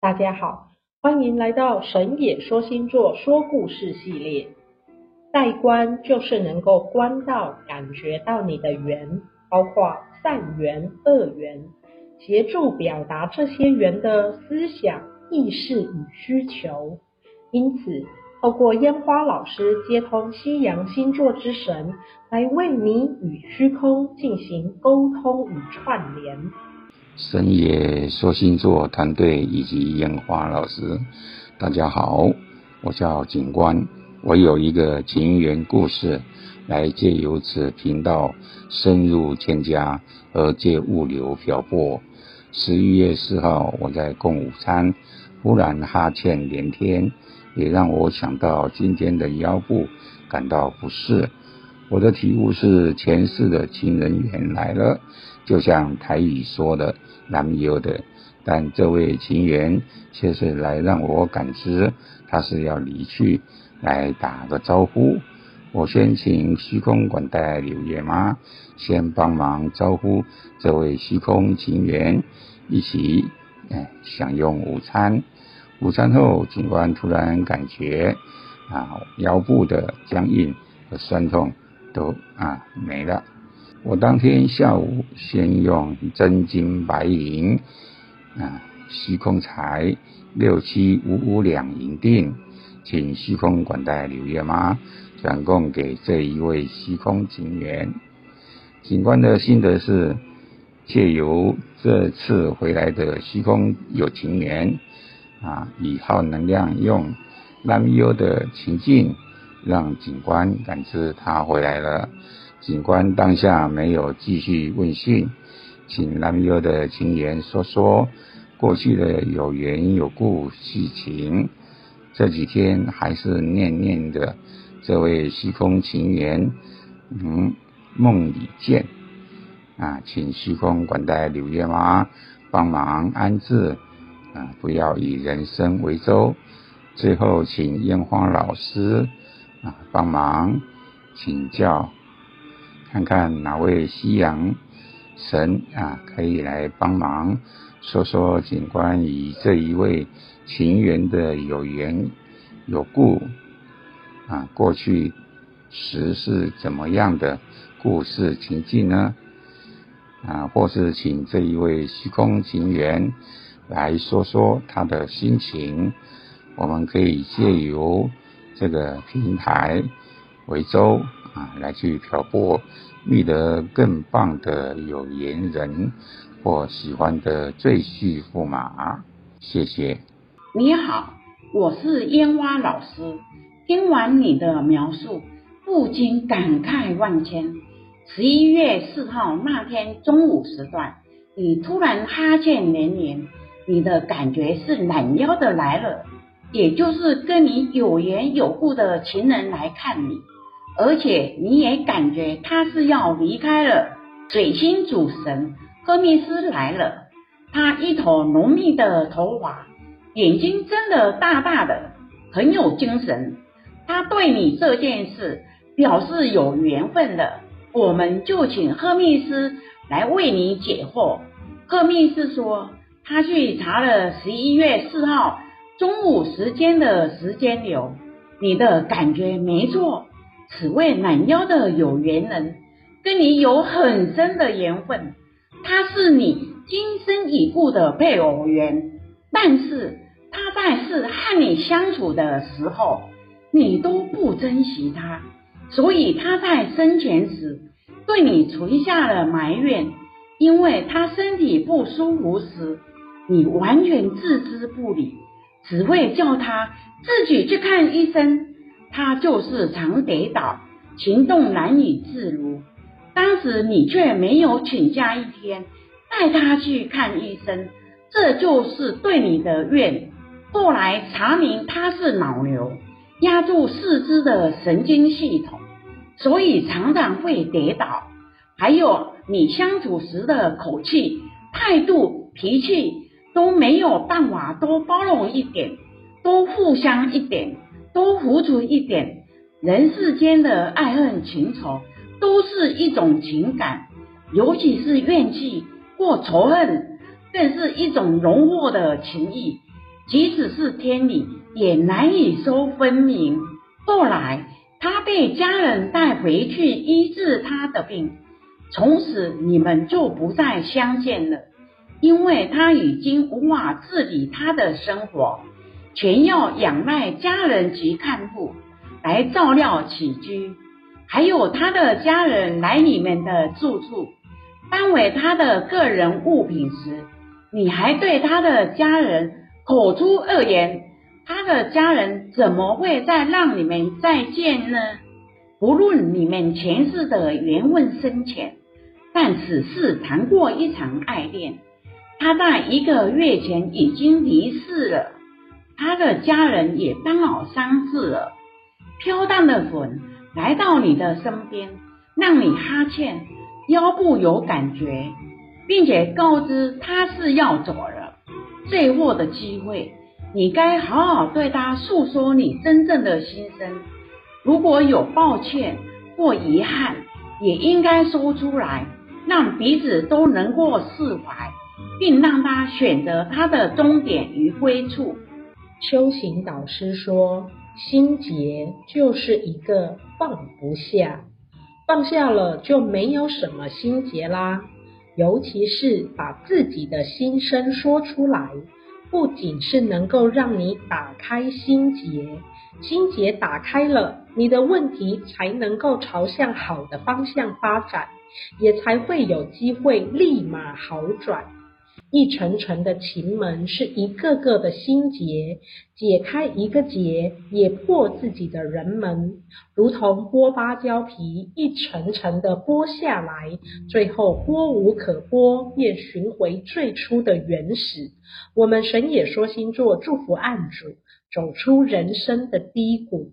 大家好，欢迎来到神野说星座说故事系列。带观就是能够观到、感觉到你的缘，包括善缘、恶缘，协助表达这些缘的思想、意识与需求。因此，透过烟花老师接通西洋星座之神，来为你与虚空进行沟通与串联。神野说星座团队以及烟花老师，大家好，我叫景观，我有一个情缘故事，来借由此频道深入千家，而借物流漂泊。十一月四号，我在共午餐，忽然哈欠连天。也让我想到今天的腰部感到不适。我的体悟是前世的情人缘来了，就像台语说的“男友的”，但这位情缘却是来让我感知他是要离去，来打个招呼。我先请虚空管带柳叶妈先帮忙招呼这位虚空情缘，一起哎享用午餐。午餐后，警官突然感觉啊腰部的僵硬和酸痛都啊没了。我当天下午先用真金白银啊虚空财六七五五两银锭，请虚空管带柳叶妈转供给这一位虚空情缘。警官的心得是，借由这次回来的虚空有情缘。啊，以耗能量用拉米欧的情境，让警官感知他回来了。警官当下没有继续问讯，请拉米欧的情缘说说过去的有缘有故事情。这几天还是念念的这位虚空情缘，嗯，梦里见。啊，请虚空管带柳叶妈帮忙安置。啊，不要以人生为舟。最后，请烟花老师啊帮忙请教，看看哪位西洋神啊可以来帮忙说说警官与这一位情缘的有缘有故啊，过去时是怎么样的故事情境呢？啊，或是请这一位虚空情缘。来说说他的心情，我们可以借由这个平台为舟啊，来去挑拨，觅得更棒的有缘人或喜欢的赘婿驸马。谢谢。你好，我是烟花老师。听完你的描述，不禁感慨万千。十一月四号那天中午时段，你突然哈欠连连。你的感觉是懒腰的来了，也就是跟你有缘有故的情人来看你，而且你也感觉他是要离开了。水星主神赫密斯来了，他一头浓密的头发，眼睛睁得大大的，很有精神。他对你这件事表示有缘分的，我们就请赫密斯来为你解惑。赫密斯说。他去查了十一月四号中午时间的时间流，你的感觉没错，此位拦腰的有缘人跟你有很深的缘分，他是你今生已故的配偶缘，但是他在世和你相处的时候，你都不珍惜他，所以他在生前时对你存下了埋怨，因为他身体不舒服时。你完全置之不理，只会叫他自己去看医生，他就是常跌倒，行动难以自如。当时你却没有请假一天带他去看医生，这就是对你的怨。后来查明他是脑瘤，压住四肢的神经系统，所以常常会跌倒。还有你相处时的口气、态度、脾气。都没有办法多包容一点，多互相一点，多付出一点。人世间的爱恨情仇都是一种情感，尤其是怨气或仇恨，更是一种浓厚的情谊。即使是天理，也难以说分明。后来，他被家人带回去医治他的病，从此你们就不再相见了，因为他已经无法自理他的生活，全要仰赖家人及看护来照料起居。还有他的家人来你们的住处，搬回他的个人物品时，你还对他的家人口出恶言，他的家人怎么会再让你们再见呢？不论你们前世的缘分深浅，但此事谈过一场爱恋，他在一个月前已经离世了，他的家人也刚好丧事了，飘荡的魂。来到你的身边，让你哈欠，腰部有感觉，并且告知他是要走了。最后的机会，你该好好对他诉说你真正的心声。如果有抱歉或遗憾，也应该说出来，让彼此都能够释怀，并让他选择他的终点与归处。修行导师说。心结就是一个放不下，放下了就没有什么心结啦。尤其是把自己的心声说出来，不仅是能够让你打开心结，心结打开了，你的问题才能够朝向好的方向发展，也才会有机会立马好转。一层层的情门是一个个的心结，解开一个结，也破自己的人门，如同剥芭蕉皮，一层层的剥下来，最后剥无可剥，便寻回最初的原始。我们神野说星座祝福案主走出人生的低谷。